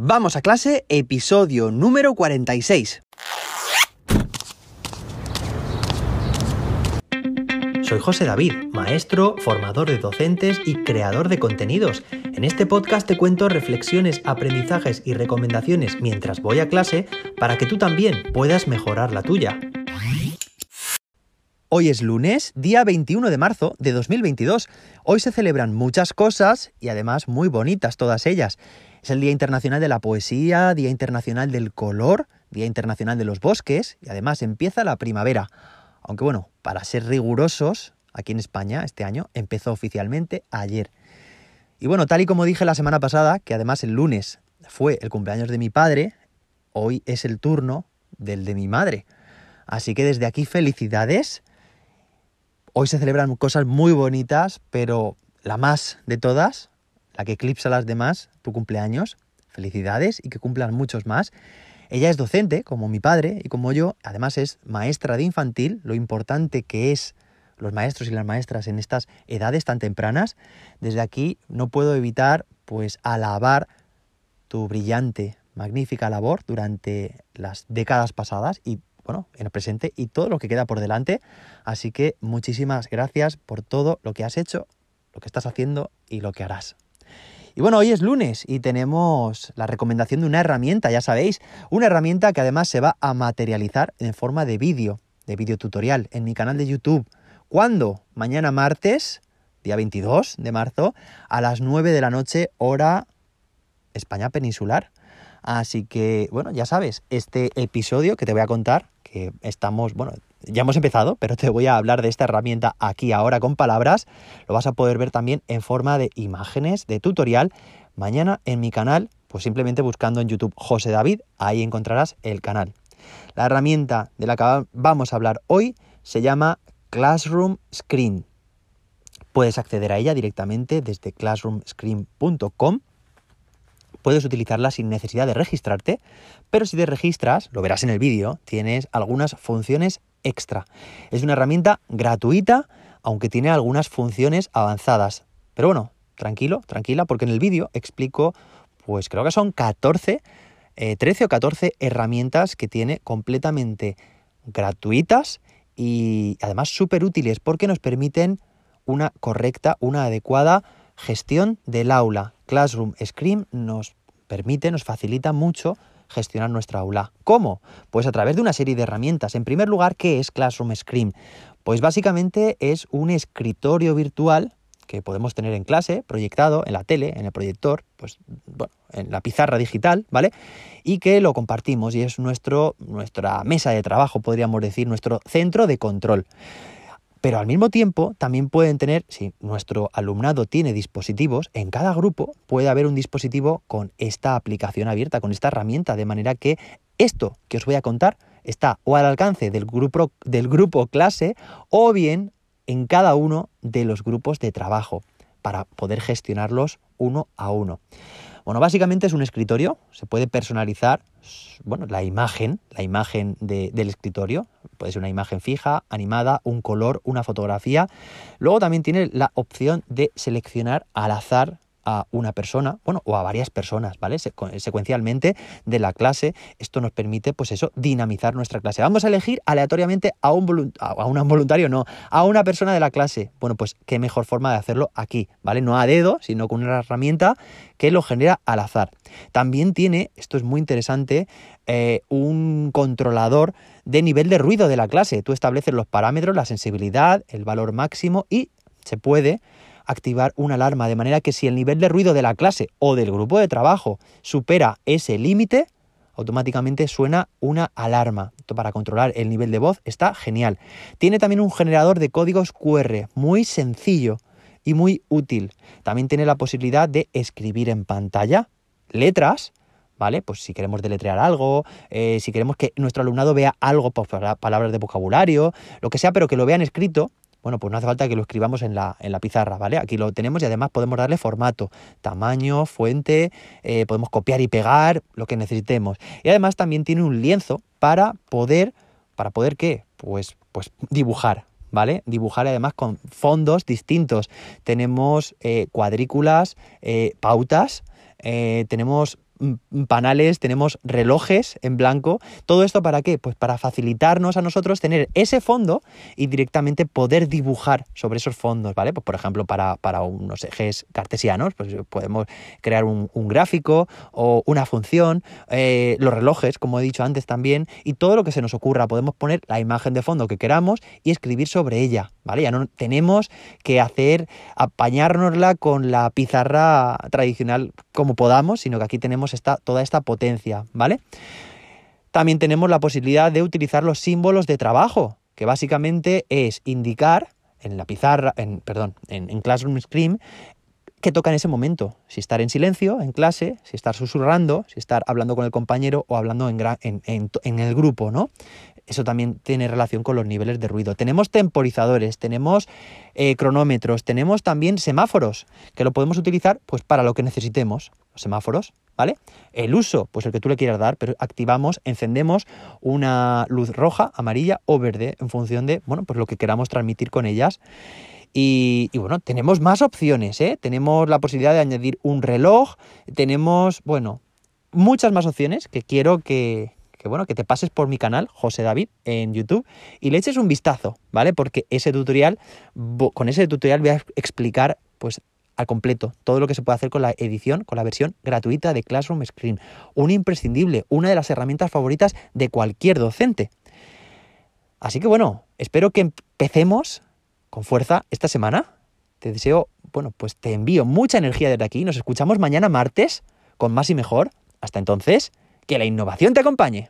Vamos a clase, episodio número 46. Soy José David, maestro, formador de docentes y creador de contenidos. En este podcast te cuento reflexiones, aprendizajes y recomendaciones mientras voy a clase para que tú también puedas mejorar la tuya. Hoy es lunes, día 21 de marzo de 2022. Hoy se celebran muchas cosas y además muy bonitas todas ellas. Es el Día Internacional de la Poesía, Día Internacional del Color, Día Internacional de los Bosques y además empieza la primavera. Aunque bueno, para ser rigurosos, aquí en España este año empezó oficialmente ayer. Y bueno, tal y como dije la semana pasada, que además el lunes fue el cumpleaños de mi padre, hoy es el turno del de mi madre. Así que desde aquí felicidades. Hoy se celebran cosas muy bonitas, pero la más de todas la que eclipsa a las demás, tu cumpleaños. Felicidades y que cumplan muchos más. Ella es docente, como mi padre y como yo, además es maestra de infantil, lo importante que es los maestros y las maestras en estas edades tan tempranas. Desde aquí no puedo evitar pues alabar tu brillante, magnífica labor durante las décadas pasadas y bueno, en el presente y todo lo que queda por delante. Así que muchísimas gracias por todo lo que has hecho, lo que estás haciendo y lo que harás. Y bueno, hoy es lunes y tenemos la recomendación de una herramienta, ya sabéis, una herramienta que además se va a materializar en forma de vídeo, de vídeo tutorial en mi canal de YouTube. ¿Cuándo? Mañana martes, día 22 de marzo, a las 9 de la noche, hora España peninsular. Así que, bueno, ya sabes, este episodio que te voy a contar, que estamos, bueno, ya hemos empezado, pero te voy a hablar de esta herramienta aquí ahora con palabras. Lo vas a poder ver también en forma de imágenes, de tutorial. Mañana en mi canal, pues simplemente buscando en YouTube José David, ahí encontrarás el canal. La herramienta de la que vamos a hablar hoy se llama Classroom Screen. Puedes acceder a ella directamente desde classroomscreen.com. Puedes utilizarla sin necesidad de registrarte, pero si te registras, lo verás en el vídeo, tienes algunas funciones extra. Es una herramienta gratuita, aunque tiene algunas funciones avanzadas. Pero bueno, tranquilo, tranquila, porque en el vídeo explico, pues creo que son 14, 13 eh, o 14 herramientas que tiene completamente gratuitas y además súper útiles porque nos permiten una correcta, una adecuada gestión del aula. Classroom Scream nos permite, nos facilita mucho gestionar nuestra aula. ¿Cómo? Pues a través de una serie de herramientas. En primer lugar, ¿qué es Classroom Screen? Pues básicamente es un escritorio virtual que podemos tener en clase, proyectado en la tele, en el proyector, pues bueno, en la pizarra digital, ¿vale? Y que lo compartimos y es nuestro, nuestra mesa de trabajo, podríamos decir, nuestro centro de control. Pero al mismo tiempo también pueden tener, si nuestro alumnado tiene dispositivos, en cada grupo puede haber un dispositivo con esta aplicación abierta, con esta herramienta, de manera que esto que os voy a contar está o al alcance del grupo, del grupo clase o bien en cada uno de los grupos de trabajo para poder gestionarlos uno a uno. Bueno, básicamente es un escritorio, se puede personalizar, bueno, la imagen, la imagen del escritorio, puede ser una imagen fija, animada, un color, una fotografía. Luego también tiene la opción de seleccionar al azar a una persona, bueno, o a varias personas, ¿vale? secuencialmente de la clase. Esto nos permite, pues eso, dinamizar nuestra clase. Vamos a elegir aleatoriamente a un, a un voluntario, no, a una persona de la clase. Bueno, pues qué mejor forma de hacerlo aquí, ¿vale? No a dedo, sino con una herramienta que lo genera al azar. También tiene, esto es muy interesante, eh, un controlador de nivel de ruido de la clase. Tú estableces los parámetros, la sensibilidad, el valor máximo y se puede activar una alarma, de manera que si el nivel de ruido de la clase o del grupo de trabajo supera ese límite, automáticamente suena una alarma. Esto para controlar el nivel de voz está genial. Tiene también un generador de códigos QR, muy sencillo y muy útil. También tiene la posibilidad de escribir en pantalla letras, ¿vale? Pues si queremos deletrear algo, eh, si queremos que nuestro alumnado vea algo, pues palabras de vocabulario, lo que sea, pero que lo vean escrito, bueno, pues no hace falta que lo escribamos en la, en la pizarra, ¿vale? Aquí lo tenemos y además podemos darle formato, tamaño, fuente, eh, podemos copiar y pegar, lo que necesitemos. Y además también tiene un lienzo para poder, ¿para poder qué? Pues, pues dibujar, ¿vale? Dibujar además con fondos distintos. Tenemos eh, cuadrículas, eh, pautas, tenemos panales, tenemos relojes en blanco. ¿Todo esto para qué? Pues para facilitarnos a nosotros tener ese fondo y directamente poder dibujar sobre esos fondos, ¿vale? Pues por ejemplo, para, para unos ejes cartesianos, pues podemos crear un, gráfico o una función, eh, los relojes, como he dicho antes también, y todo lo que se nos ocurra. Podemos poner la imagen de fondo que queramos y escribir sobre ella, ¿vale? Ya no tenemos que hacer, apañárnosla con la pizarra tradicional como podamos, sino que aquí tenemos esta, toda esta potencia, ¿vale? También tenemos la posibilidad de utilizar los símbolos de trabajo, que básicamente es indicar en la pizarra, en, perdón, en, Classroom Screen, qué toca en ese momento. Si estar en silencio, en clase, si estar susurrando, si estar hablando con el compañero o hablando en, en, en, el grupo, ¿no? Eso también tiene relación con los niveles de ruido. Tenemos temporizadores, tenemos eh, cronómetros, tenemos también semáforos, que lo podemos utilizar pues, para lo que necesitemos. Los semáforos, ¿vale? El uso, pues el que tú le quieras dar, pero activamos, encendemos una luz roja, amarilla o verde en función de, bueno, pues lo que queramos transmitir con ellas. Y, y, bueno, tenemos más opciones, ¿eh? Tenemos la posibilidad de añadir un reloj, tenemos, bueno, muchas más opciones que quiero que, que bueno, que te pases por mi canal, José David, en YouTube, y le eches un vistazo, ¿vale? Porque ese tutorial, con ese tutorial voy a explicar, pues, al completo todo lo que se puede hacer con la edición, con la versión gratuita de Classroom Screen. Un imprescindible, una de las herramientas favoritas de cualquier docente. Así que bueno, espero que empecemos con fuerza esta semana. Te deseo, bueno, pues te envío mucha energía desde aquí. Nos escuchamos mañana martes con más y mejor. Hasta entonces, que la innovación te acompañe.